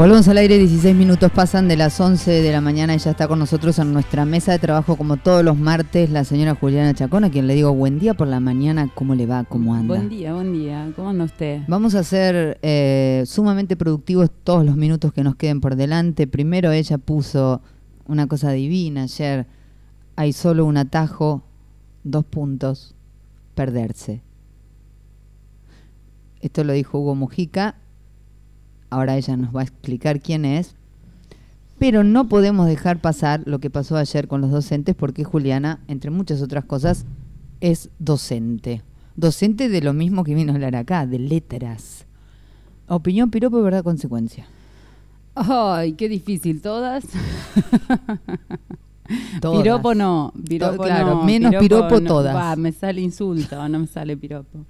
Volvemos al aire, 16 minutos pasan de las 11 de la mañana. Ella está con nosotros en nuestra mesa de trabajo como todos los martes, la señora Juliana Chacón, a quien le digo buen día por la mañana. ¿Cómo le va? ¿Cómo anda? Buen día, buen día. ¿Cómo anda usted? Vamos a ser eh, sumamente productivos todos los minutos que nos queden por delante. Primero ella puso una cosa divina ayer. Hay solo un atajo, dos puntos, perderse. Esto lo dijo Hugo Mujica ahora ella nos va a explicar quién es, pero no podemos dejar pasar lo que pasó ayer con los docentes porque Juliana, entre muchas otras cosas, es docente. Docente de lo mismo que vino a hablar acá, de letras. Opinión, piropo, verdad, consecuencia. Ay, qué difícil, todas. Piropo no, piropo claro, menos piropo, todas. me sale insulto, no me sale piropo.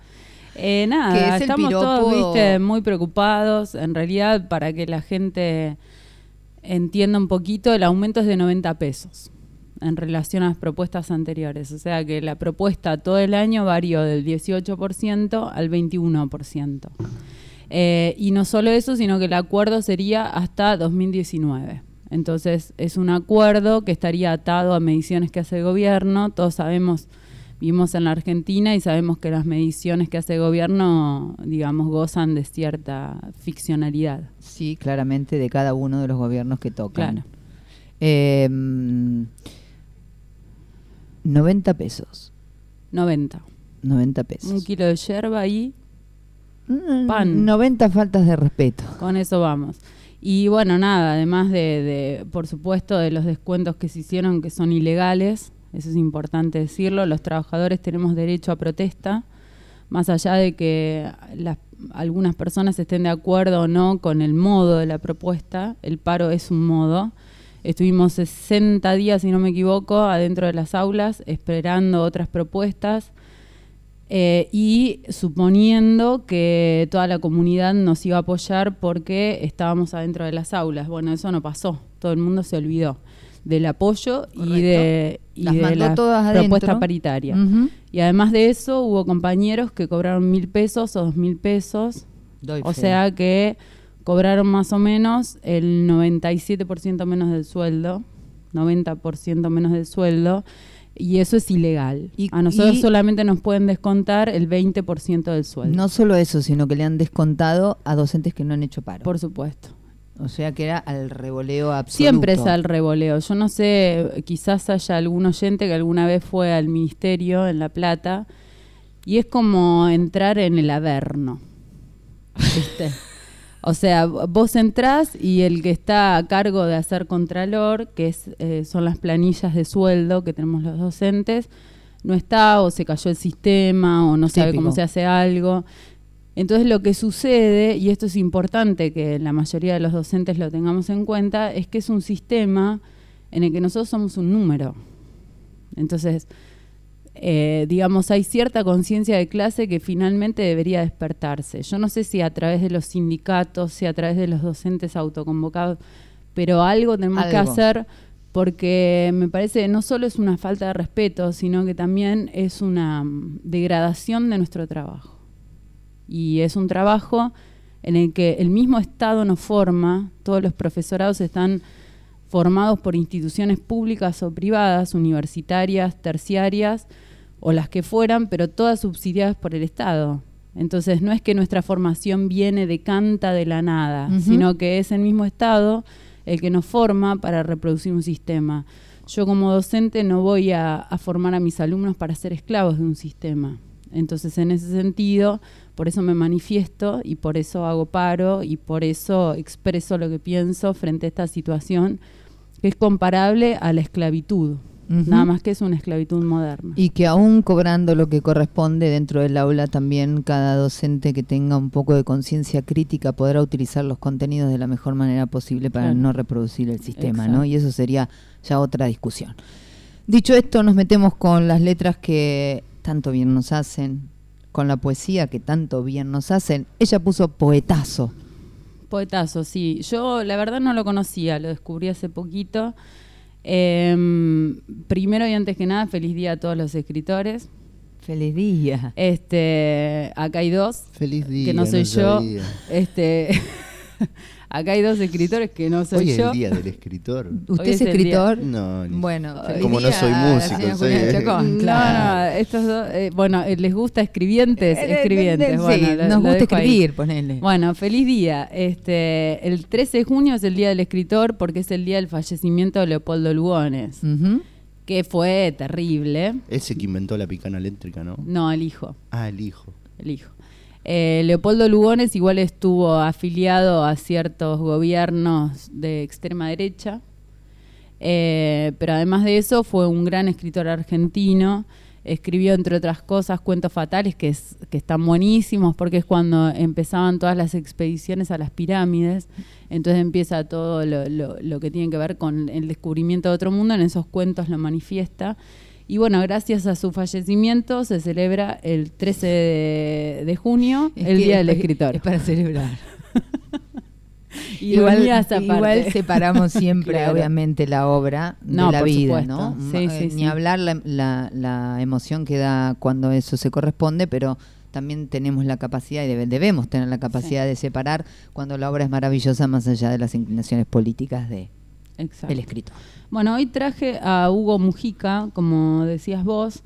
Eh, nada, estamos todos muy preocupados. En realidad, para que la gente entienda un poquito, el aumento es de 90 pesos en relación a las propuestas anteriores. O sea que la propuesta todo el año varió del 18% al 21%. Eh, y no solo eso, sino que el acuerdo sería hasta 2019. Entonces es un acuerdo que estaría atado a mediciones que hace el gobierno. Todos sabemos vivimos en la Argentina y sabemos que las mediciones que hace el gobierno, digamos, gozan de cierta ficcionalidad. Sí, claramente de cada uno de los gobiernos que tocan. Claro. 90 em, pesos. 90. 90 pesos. Un kilo de yerba y mm, pan. 90 faltas de respeto. Con eso vamos. Y bueno, nada, además de, por supuesto, de los descuentos que se hicieron que son ilegales, eso es importante decirlo, los trabajadores tenemos derecho a protesta, más allá de que algunas personas estén de acuerdo o no con el modo de la propuesta, el paro es un modo. Estuvimos 60 días, si no me equivoco, adentro de las aulas esperando otras propuestas eh, y suponiendo que toda la comunidad nos iba a apoyar porque estábamos adentro de las aulas. Bueno, eso no pasó, todo el mundo se olvidó del apoyo y de, la propuesta paritaria. Y además de eso, hubo compañeros que cobraron mil pesos o dos mil pesos. o sea que cobraron más o menos el 97% menos del sueldo, 90% menos del sueldo. Y eso es ilegal. Y, a nosotros solamente nos pueden descontar el 20% del sueldo. No solo eso, sino que le han descontado a docentes que no han hecho paro. Por supuesto. O sea que era al revoleo absoluto. Siempre es al revoleo. Yo no sé, quizás haya algún oyente que alguna vez fue al ministerio en La Plata y es como entrar en el averno. o sea, vos entrás y el que está a cargo de hacer contralor, que es, eh, son las planillas de sueldo que tenemos los docentes, no está o se cayó el sistema o no sabe cómo se hace algo. Entonces lo que sucede, y esto es importante que la mayoría de los docentes lo tengamos en cuenta, es que es un sistema en el que nosotros somos un número. Entonces, eh, digamos, hay cierta conciencia de clase que finalmente debería despertarse. Yo no sé si a través de los sindicatos, si a través de los docentes autoconvocados, pero algo tenemos que hacer porque me parece que no solo es una falta de respeto, sino que también es una mm, degradación de nuestro trabajo y es un trabajo en el que el mismo Estado nos forma, todos los profesorados están formados por instituciones públicas o privadas, universitarias, terciarias o las que fueran, pero todas subsidiadas por el Estado. Entonces no es que nuestra formación viene de canta de la nada, sino que es el mismo Estado el que nos forma para reproducir un sistema. Yo como docente no voy a formar a mis alumnos para ser esclavos de un sistema. Entonces, en ese sentido, por eso me manifiesto y por eso hago paro y por eso expreso lo que pienso frente a esta situación que es comparable a la esclavitud. Nada más que es una esclavitud moderna. Y que aún cobrando lo que corresponde dentro del aula, también cada docente que tenga un poco de conciencia crítica podrá utilizar los contenidos de la mejor manera posible para no reproducir el sistema, ¿no? Y eso sería ya otra discusión. Dicho esto, nos metemos con las letras que tanto bien nos hacen, con la poesía que tanto bien nos hacen. Ella puso poetazo. Poetazo, sí. Yo la verdad no lo conocía, lo descubrí hace poquito. Em, primero y antes que nada, feliz día a todos los escritores. Feliz día. Este, acá hay dos. Feliz día. Que no soy yo. Este, Acá hay dos escritores que no soy Hoy yo. es el día del escritor. ¿Usted Hoy es es el día- escritor? No, ni- Bueno, Como no soy músico, soy- Chacón, No, claro. no, estos dos, eh, bueno, eh, les gusta escribientes, Eh, eh, escribientes. bueno, lo- nos lo gusta ahí. escribir, ponele. Bueno, feliz día. Este, el 13 de junio es el día del escritor porque es el día del fallecimiento de Leopoldo Lugones, que fue terrible. Ese que inventó la picana eléctrica, ¿no? No, el hijo. Ah, el hijo. el hijo. Eh, Leopoldo Lugones igual estuvo afiliado a ciertos gobiernos de extrema derecha, eh, pero además de eso fue un gran escritor argentino. Escribió, entre otras cosas, Cuentos Fatales, que, que están buenísimos, porque es cuando empezaban todas las expediciones a las pirámides. Entonces empieza todo lo, lo- lo que tiene que ver con el descubrimiento de otro mundo. En esos cuentos lo manifiesta. Y bueno, gracias a su fallecimiento se celebra el 13 de, de junio, Es el Día del Escritor. Es para celebrar. Aparte. igual separamos siempre, Claro. obviamente, la obra No, de la por vida, supuesto. ¿no? Sí, Eh, sí, Ni sí. hablar la, la- la emoción que da cuando eso se corresponde, pero también tenemos la capacidad y debe- debemos tener la capacidad de separar cuando la obra es maravillosa más allá de las inclinaciones políticas de Exacto. el escritor. Bueno, hoy traje a Hugo Mujica, como decías vos,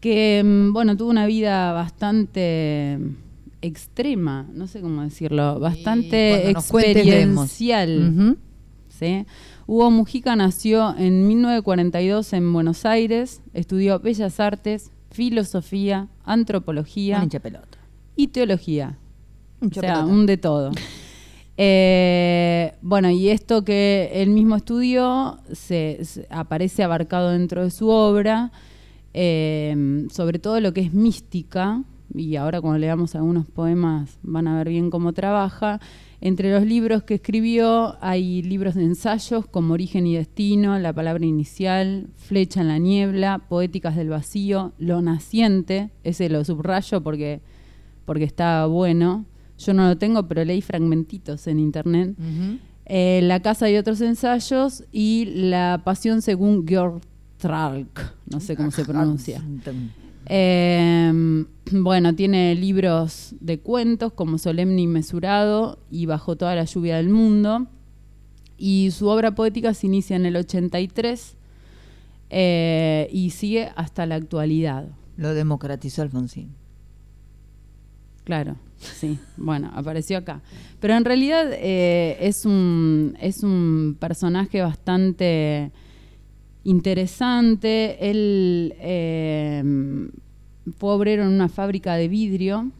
que mm, bueno, tuvo una vida bastante extrema, no sé cómo decirlo, bastante experiencial. Hugo Mujica nació en 1942 en Buenos Aires, estudió Bellas Artes, Filosofía, Antropología y Teología. Un O sea, un de todo. Eh, bueno, y esto que él mismo se- aparece abarcado dentro de su obra, eh, sobre todo lo que es mística, y ahora cuando leamos algunos poemas van a ver bien cómo trabaja. Entre los libros que escribió hay libros de ensayos como Origen y Destino, La Palabra Inicial, Flecha en la Niebla, Poéticas del Vacío, Lo Naciente, ese lo subrayo porque, porque está bueno. Yo no lo tengo, pero leí fragmentitos en internet. Eh, la casa y otros ensayos y La Pasión según Georg Tralk, no sé cómo se pronuncia. Eh, bueno, tiene libros de cuentos como Solemne y Mesurado y Bajo toda la lluvia del mundo. Y su obra poética se inicia en el 83 eh, y sigue hasta la actualidad. Lo democratizó Alfonsín. Claro, sí. Bueno, apareció acá. Pero en realidad eh, es, un, es un personaje bastante interesante. Él eh, fue obrero en una fábrica de vidrio,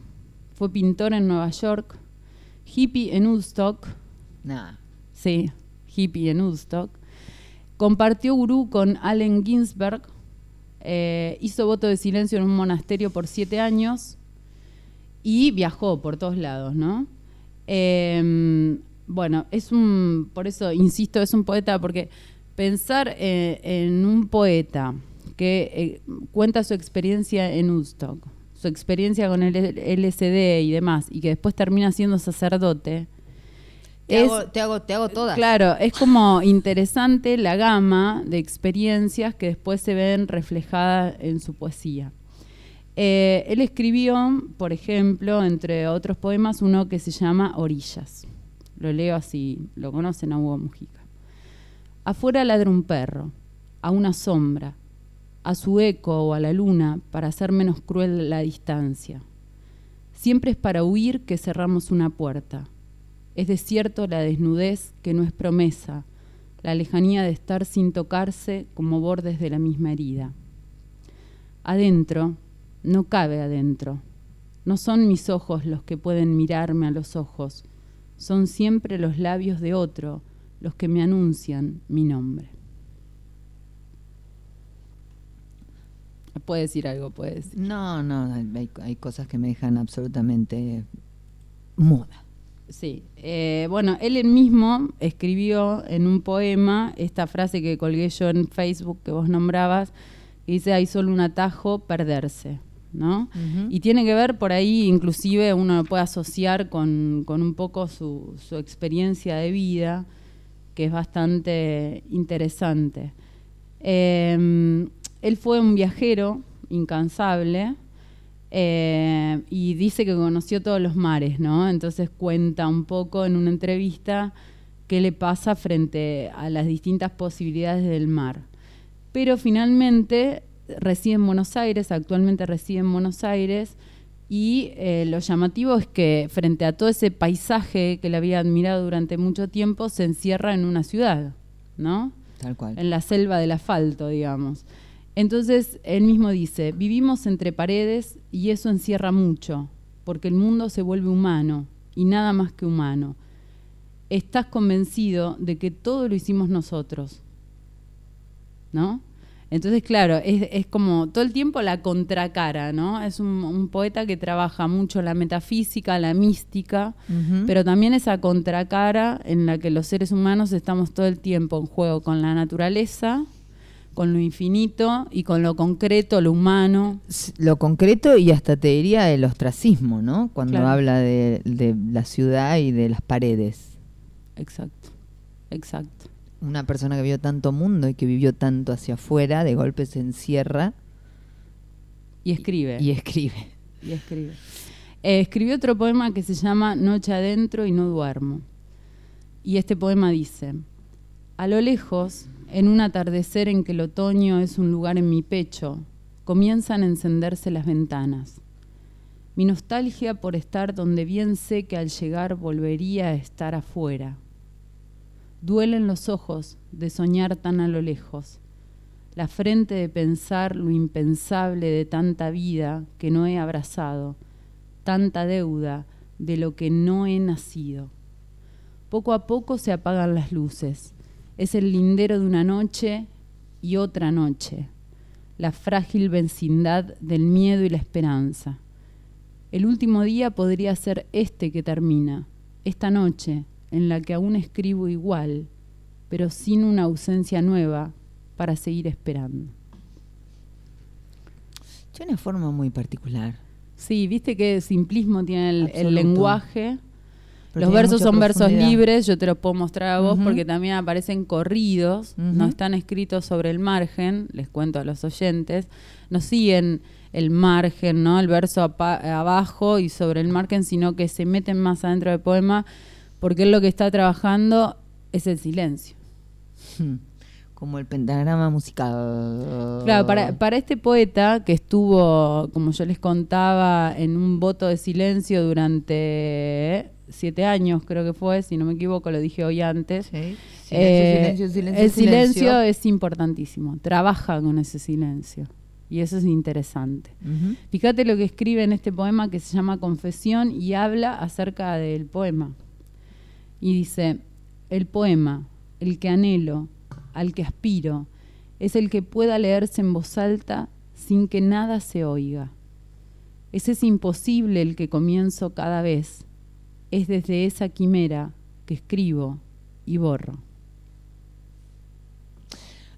fue pintor en Nueva York, hippie en Woodstock, Nada. sí, hippie en Woodstock. Compartió gurú con Allen Ginsberg, eh, hizo voto de silencio en un monasterio por siete años y viajó por todos lados, ¿no? Eh, bueno, es un, por eso insisto, es un poeta, porque pensar eh, en un poeta que eh, cuenta su experiencia en Woodstock, su experiencia con el LSD y demás, y que después termina siendo sacerdote, Te, es- hago, te, hago, te hago todas. Claro, es como interesante la gama de experiencias que después se ven reflejadas en su poesía. Eh, él escribió, por ejemplo, entre otros poemas, uno que se llama Orillas. Lo leo así, lo conocen a Hugo Mujica. Afuera ladra un perro, a una sombra, a su eco o a la luna para hacer menos cruel la distancia. Siempre es para huir que cerramos una puerta. Es desierto la desnudez que no es promesa, la lejanía de estar sin tocarse como bordes de la misma herida. Adentro, no cabe adentro. No son mis ojos los que pueden mirarme a los ojos, son siempre los labios de otro los que me anuncian mi nombre. Puede decir algo, puede decir. No, no, hay, hay cosas que me dejan absolutamente muda. Sí, eh, bueno, él mismo escribió en un poema esta frase que colgué yo en Facebook que vos nombrabas, que dice, hay solo un atajo, perderse, ¿no? Y tiene que ver por ahí, inclusive uno lo puede asociar con, con un poco su, su experiencia de vida, que es bastante interesante. Eh, él fue un viajero incansable, Eh, y dice que conoció todos los mares, ¿no? Entonces cuenta un poco en una entrevista qué le pasa frente a las distintas posibilidades del mar. Pero finalmente reside en Buenos Aires, actualmente reside en Buenos Aires, y eh, lo llamativo es que frente a todo ese paisaje que le había admirado durante mucho tiempo, se encierra en una ciudad, ¿no? Tal cual. En la selva del asfalto, digamos. Entonces, él mismo dice, vivimos entre paredes y eso encierra mucho, porque el mundo se vuelve humano y nada más que humano. Estás convencido de que todo lo hicimos nosotros, ¿no? Entonces, claro, es, como todo el tiempo la contracara, ¿no? Es un, poeta que trabaja mucho la metafísica, la mística, pero también esa contracara en la que los seres humanos estamos todo el tiempo en juego con la naturaleza, con lo infinito y con lo concreto, lo humano. Lo concreto y hasta te diría el ostracismo, ¿no? Cuando habla de la ciudad y de las paredes. Exacto, exacto una persona que vio tanto mundo y que vivió tanto hacia afuera, de golpe se encierra. Y escribe. Y, escribe. Y escribe. Eh, escribió otro poema que se llama Noche adentro y no duermo. Y este poema dice, a lo lejos, en un atardecer en que el otoño es un lugar en mi pecho, comienzan a encenderse las ventanas. Mi nostalgia por estar donde bien sé que al llegar volvería a estar afuera Duelen los ojos de soñar tan a lo lejos, la frente de pensar lo impensable de tanta vida que no he abrazado, tanta deuda de lo que no he nacido. Poco a poco se apagan las luces. Es el lindero de una noche y otra noche, la frágil vecindad del miedo y la esperanza. El último día podría ser este que termina, esta noche, en la que aún escribo igual, pero sin una ausencia nueva para seguir esperando. Tiene una forma muy particular. Sí, viste que simplismo tiene el, lenguaje. los versos son versos libres, yo te los puedo mostrar a vos porque también aparecen corridos, no están escritos sobre el margen, les cuento a los oyentes, no siguen el margen, ¿no? El verso abajo y sobre el margen, sino que se meten más adentro del poema porque él lo que está trabajando es el silencio. Hmm. Como el pentagrama musical. Claro, para, este poeta que estuvo, como yo les contaba, en un voto de silencio durante siete años, creo que fue, si no me equivoco, lo dije hoy antes. Eh, silencio, silencio, el silencio, es importantísimo, trabaja con ese silencio. Y eso es interesante. Fíjate lo que escribe en este poema que se llama Confesión y habla acerca del poema. Y dice, el poema, el que anhelo, al que aspiro, es el que pueda leerse en voz alta sin que nada se oiga. Ese es imposible el que comienzo cada vez. Es desde esa quimera que escribo y borro.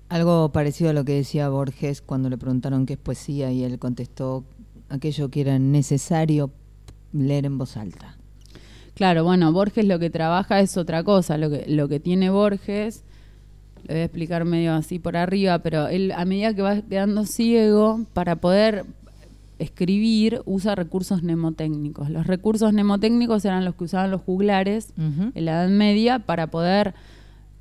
Algo parecido a lo que decía Borges cuando le preguntaron qué es poesía y él contestó aquello que era necesario leer en voz alta. Claro, bueno, Borges lo que trabaja es otra cosa. Lo que, lo que tiene Borges, lo voy a explicar medio así por arriba, pero él a medida que va quedando ciego, para poder escribir, usa recursos mnemotécnicos. Los recursos mnemotécnicos eran los que usaban los juglares en la Edad Media para poder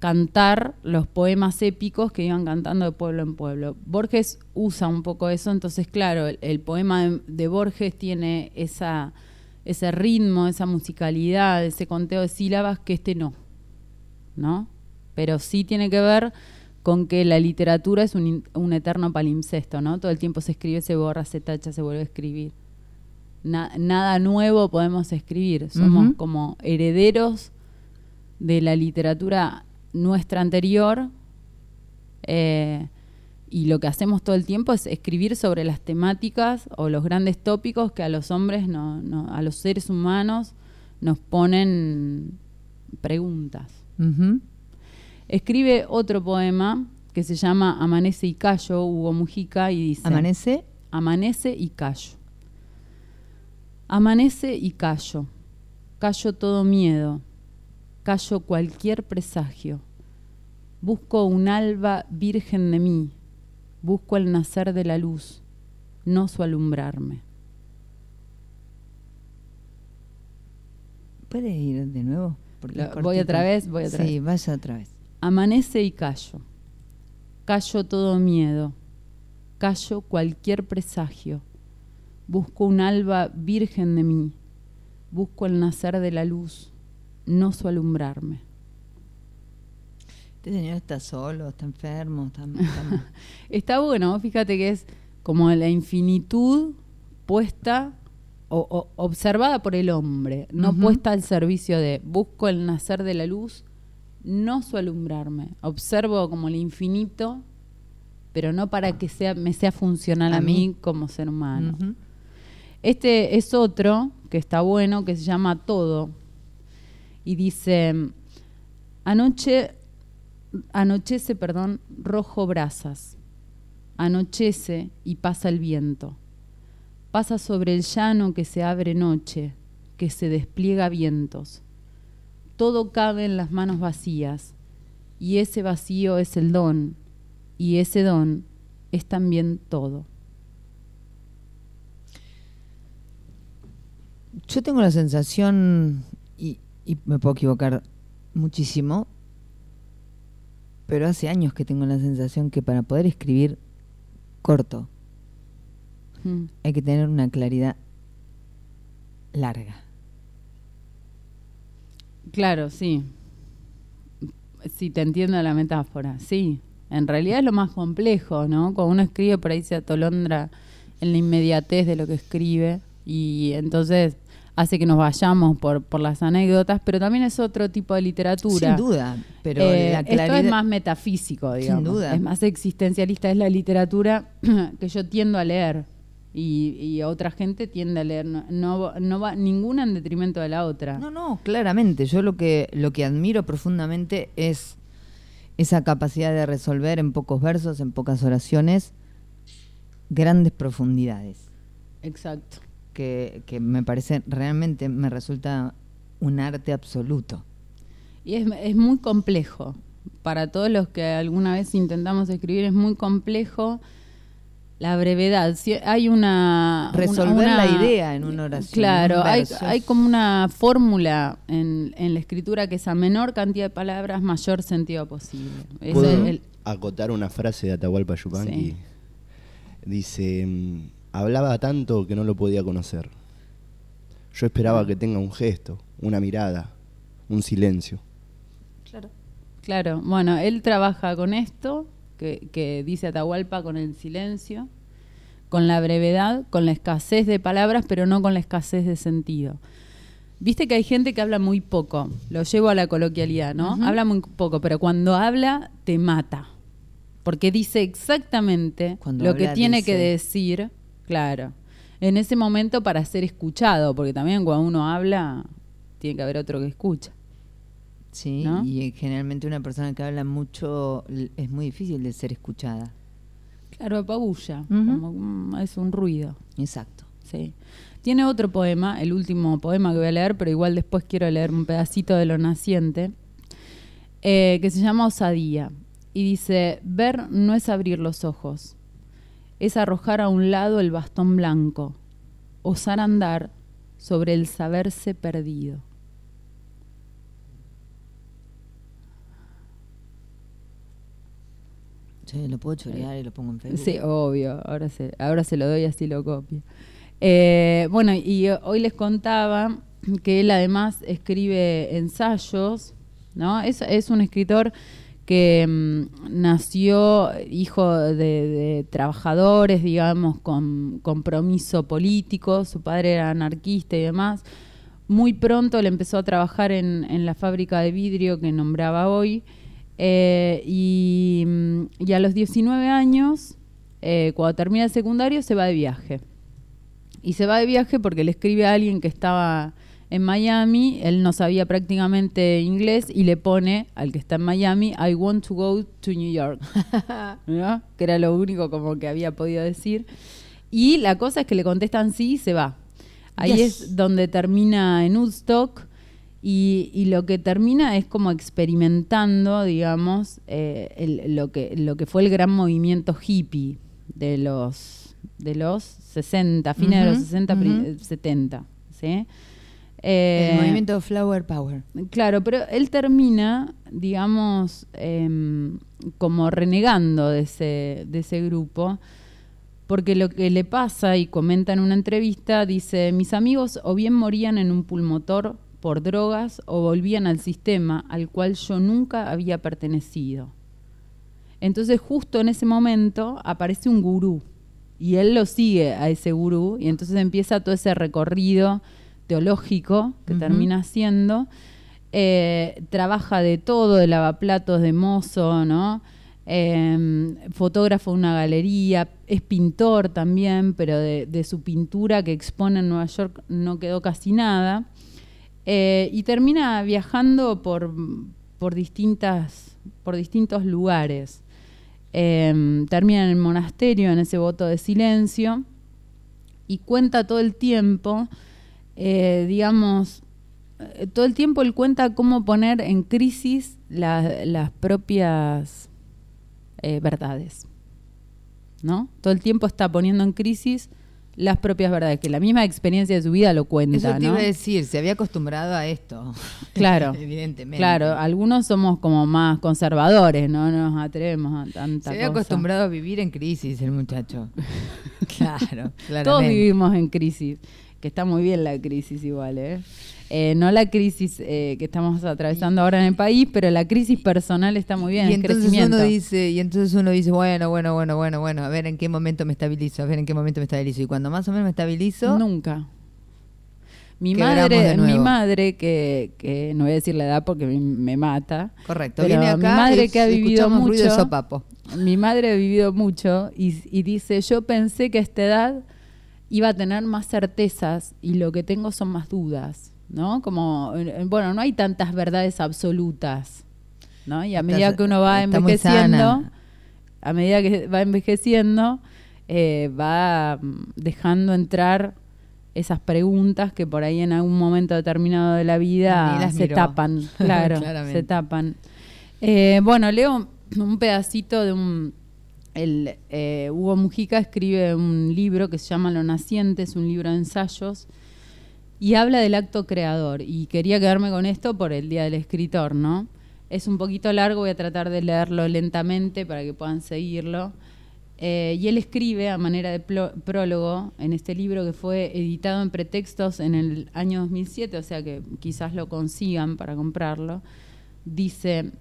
cantar los poemas épicos que iban cantando de pueblo en pueblo. Borges usa un poco eso, entonces claro, el, poema de Borges tiene esa ese ritmo, esa musicalidad, ese conteo de sílabas que este no, ¿no? Pero sí tiene que ver con que la literatura es un, eterno palimpsesto, ¿no? Todo el tiempo se escribe, se borra, se tacha, se vuelve a escribir. nada nuevo podemos escribir, somos como herederos de la literatura nuestra anterior. Eh, y lo que hacemos todo el tiempo es escribir sobre las temáticas o los grandes tópicos que a los hombres, no, a los seres humanos, nos ponen preguntas. Escribe otro poema que se llama Amanece y Callo, Hugo Mujica, y dice... ¿Amanece? Amanece y callo. Amanece y callo. Callo todo miedo. Callo cualquier presagio. Busco un alba virgen de mí Busco el nacer de la luz, no su alumbrarme. ¿Puedes ir de nuevo? Voy otra vez, voy otra sí, vez. Sí, vaya otra vez. Amanece y callo. Callo todo miedo. Callo cualquier presagio. Busco un alba virgen de mí. Busco el nacer de la luz, no su alumbrarme. Este señor está solo, está enfermo, está... está- Está bueno, fíjate que es como la infinitud puesta o, o observada por el hombre, no puesta al servicio de busco el nacer de la luz, no su alumbrarme. Observo como el infinito, pero no para que sea, me sea funcional a, A mí. mí. como ser humano. Este es otro que está bueno, que se llama Todo. Y dice, anoche, anochece, perdón, rojo brasas. Anochece y pasa el viento. Pasa sobre el llano que se abre noche, que se despliega vientos. Todo cabe en las manos vacías, y ese vacío es el don, y ese don es también todo. Yo tengo la sensación, y, y me puedo equivocar muchísimo, pero hace años que tengo la sensación que para poder escribir corto Mm. hay que tener una claridad larga. Claro, sí. Sí, te entiendo la metáfora. Sí, en realidad es lo más complejo, ¿no? Cuando uno escribe por ahí se atolondra en la inmediatez de lo que escribe y entonces hace que nos vayamos por, por las anécdotas, pero también es otro tipo de literatura. Sin duda, pero Eh, la Esto claridad... es más metafísico, digamos. duda. Es más existencialista, es la literatura que yo tiendo a leer. Y, y otra gente tiende a leer. No, no, no va ninguna en detrimento de la otra. No, no, claramente. Yo lo que, lo que admiro profundamente es esa capacidad de resolver en pocos versos, en pocas oraciones, grandes profundidades. Exacto. Que, que me parece, realmente me resulta un arte absoluto. Y es, es muy complejo. Para todos los que alguna vez intentamos escribir, es muy complejo la brevedad. Si hay una. Resolver una- la idea en una oración, Claro, un hay, hay como una fórmula en, en la escritura que es a menor cantidad de palabras, mayor sentido posible. ¿Puedo es el- acotar una frase de Atahualpa Yupanqui? Sí. Dice, mm, hablaba tanto que no lo podía conocer. Yo esperaba que tenga un gesto, una mirada, un silencio. Claro, bueno, él trabaja con esto, que, que dice Atahualpa, con el silencio, con la brevedad, con la escasez de palabras, pero no con la escasez de sentido. Viste que hay gente que habla muy poco, lo llevo a la coloquialidad, ¿no? Habla muy poco, pero cuando habla te mata, porque dice exactamente Cuando lo que tiene que decir, claro, en ese momento para ser escuchado, porque también cuando uno habla tiene que haber otro que escucha. Sí, ¿No? y eh, generalmente una persona que habla mucho es muy difícil de ser escuchada. Claro, apabulla, como, mm, es un ruido. Exacto. Sí. Tiene otro poema, el último poema que voy a leer, pero igual después quiero leer un pedacito de Lo Naciente, eh, que se llama Osadía. Y dice, ver no es abrir los ojos, es arrojar a un lado el bastón blanco, osar andar sobre el saberse perdido. Sí, lo puedo chorear y lo pongo en Facebook. Sí, obvio, ahora se, ahora se lo doy así lo copio. Eh, bueno, y hoy les contaba que él además escribe ensayos, ¿no? Es, es un escritor que mm, nació hijo de, trabajadores, digamos, con compromiso político, su padre era anarquista y demás. Muy pronto le empezó a trabajar en, la fábrica de vidrio que nombraba hoy. Eh, y, mm, y a los 19 años, eh, cuando termina el secundario, se va de viaje. Y se va de viaje porque le escribe a alguien que estaba en Miami, él no sabía prácticamente inglés y le pone al que está en Miami, I want to go to New York, ¿no? que era lo único como que había podido decir. Y la cosa es que le contestan sí y se va. Ahí Yes. es donde termina en Woodstock y, y lo que termina es como experimentando, digamos, eh, el- lo, que, lo que fue el gran movimiento hippie de los, de los 60, fines de los Ujú, 60, pri- ujú. 70. ¿sí? El movimiento Flower Power. Claro, pero él termina, digamos, em, como renegando de ese, de ese grupo, porque lo que le pasa, y comenta en una entrevista, dice, mis amigos o bien morían en un pulmotor por drogas o volvían al sistema al cual yo nunca había pertenecido. Entonces justo en ese momento aparece un gurú y él lo sigue a ese gurú y entonces empieza todo ese recorrido teológico que termina haciendo. Eh, trabaja de todo, de lavaplatos, de mozo, ¿no? Em, fotógrafo de una galería, es pintor también, pero de, su pintura que expone en Nueva York no quedó casi nada. Eh, y termina viajando por, por, distintas, por distintos lugares. Em, termina en el monasterio, en ese voto de silencio, y cuenta todo el tiempo, eh, digamos, eh, todo el tiempo él cuenta cómo poner en crisis las propias eh, verdades. ¿No? Todo el tiempo está poniendo en crisis las propias verdades, que la misma experiencia de su vida lo cuenta. Eso te iba a decir, se había acostumbrado a esto. Claro. Evidentemente. Claro, algunos somos como más conservadores, no nos atrevemos a tanta Se había acostumbrado a vivir en crisis el muchacho. claro, claro. Todos vivimos en crisis, que está muy bien la crisis igual, ¿eh? Eh, no la crisis eh, que estamos atravesando ahora en el país, pero la crisis personal está muy bien. Y entonces uno dice, y entonces uno dice, bueno, bueno, bueno, bueno, bueno, a ver en qué momento me estabilizo, a ver en qué momento me estabilizo. Y cuando más o menos me estabilizo. Nunca. Mi madre, mi madre que, que, no voy a decir la edad porque me, mata. Correcto. Viene acá mi madre que ha vivido mucho. Sopapo. Mi madre ha vivido mucho y, y dice, yo pensé que a esta edad iba a tener más certezas y lo que tengo son más dudas. ¿no? Como, eh, bueno, no hay tantas verdades absolutas, ¿no? Y a medida que uno va envejeciendo, a medida que va envejeciendo, eh, va mm, dejando entrar esas preguntas que por ahí en algún momento determinado de la vida se tapan, claro, se tapan. Eh, bueno, leo un pedacito de un... El, Hugo Mujica escribe un libro que se llama Lo Naciente, es un libro de ensayos, y habla del acto creador. Y quería quedarme con esto por el Día del Escritor, ¿no? Es un poquito largo, voy a tratar de leerlo lentamente para que puedan seguirlo. Eh, y él escribe a manera de prólogo en este libro que fue editado en pretextos en el año 2007, o sea que quizás lo consigan para comprarlo. Dice,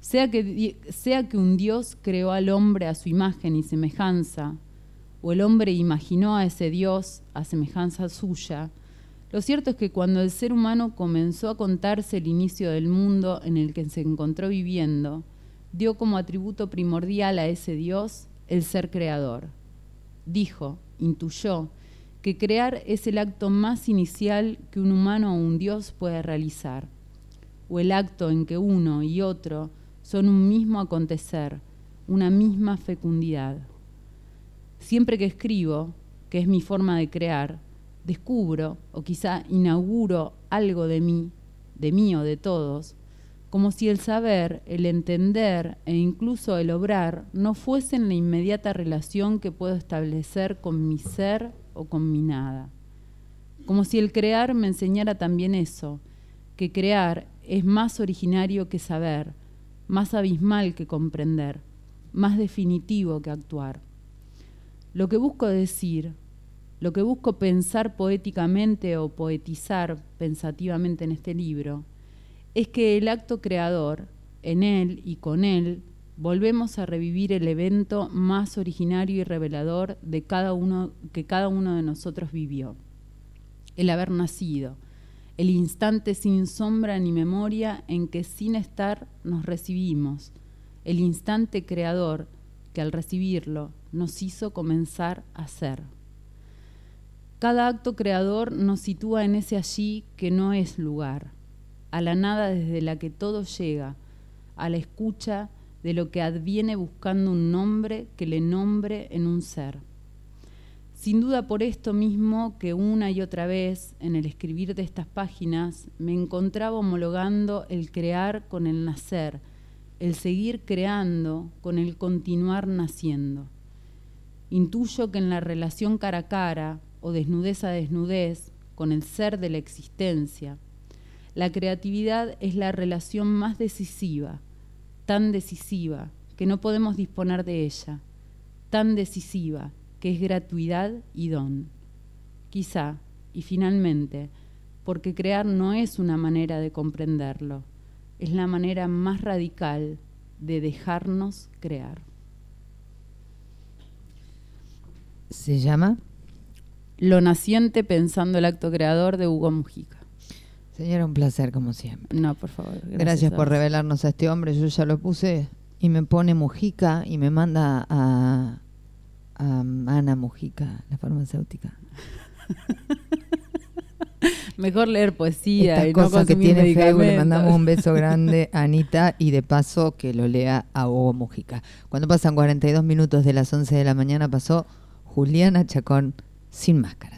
sea que, sea que un Dios creó al hombre a su imagen y semejanza, o el hombre imaginó a ese Dios a semejanza suya, lo cierto es que cuando el ser humano comenzó a contarse el inicio del mundo en el que se encontró viviendo, dio como atributo primordial a ese Dios el ser creador. Dijo, intuyó, que crear es el acto más inicial que un humano o un Dios puede realizar, o el acto en que uno y otro son un mismo acontecer, una misma fecundidad. Siempre que escribo, que es mi forma de crear, descubro o quizá inauguro algo de mí, de mí o de todos, como si el saber, el entender e incluso el obrar no fuesen la inmediata relación que puedo establecer con mi ser o con mi nada. Como si el crear me enseñara también eso, que crear es más originario que saber, más abismal que comprender, más definitivo que actuar. Lo que busco decir, lo que busco pensar poéticamente o poetizar pensativamente en este libro es que el acto creador, en él y con él, volvemos a revivir el evento más originario y revelador de cada uno que cada uno de nosotros vivió. El haber nacido, el instante sin sombra ni memoria en que sin estar nos recibimos, el instante creador que al recibirlo nos hizo comenzar a ser. Cada acto creador nos sitúa en ese allí que no es lugar, a la nada desde la que todo llega, a la escucha de lo que adviene buscando un nombre que le nombre en un ser. Sin duda por esto mismo que una y otra vez en el escribir de estas páginas me encontraba homologando el crear con el nacer, el seguir creando con el continuar naciendo. Intuyo que en la relación cara a cara, o desnudez a desnudez, con el ser de la existencia. La creatividad es la relación más decisiva, tan decisiva que no podemos disponer de ella, tan decisiva que es gratuidad y don. Quizá, y finalmente, porque crear no es una manera de comprenderlo, es la manera más radical de dejarnos crear. ¿Se llama? Lo naciente pensando el acto creador de Hugo Mujica. Señora, un placer como siempre. No, por favor. Gracias, por revelarnos a este hombre. Yo ya lo puse y me pone Mujica y me manda a, Ana Mujica, la farmacéutica. Mejor leer poesía Esta y cosa no que tiene Facebook, le mandamos un beso grande a Anita y de paso que lo lea a Hugo Mujica. Cuando pasan 42 minutos de las 11 de la mañana pasó Juliana Chacón sin máscaras.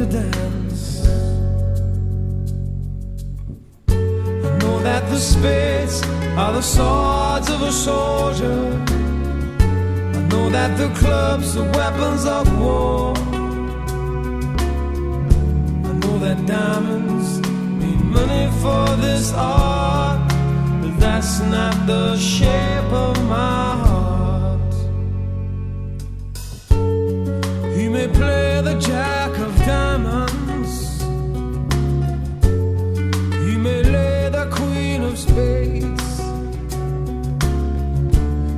A dance. I know that the spades are the swords of a soldier. I know that the clubs are weapons of war. I know that diamonds mean money for this art but that's not the shape of my heart. He may play the of diamonds, he may lay the queen of spades,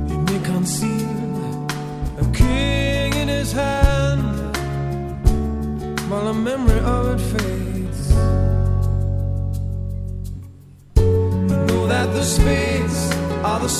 he may conceal a king in his hand while the memory of it fades. Know that the spades are the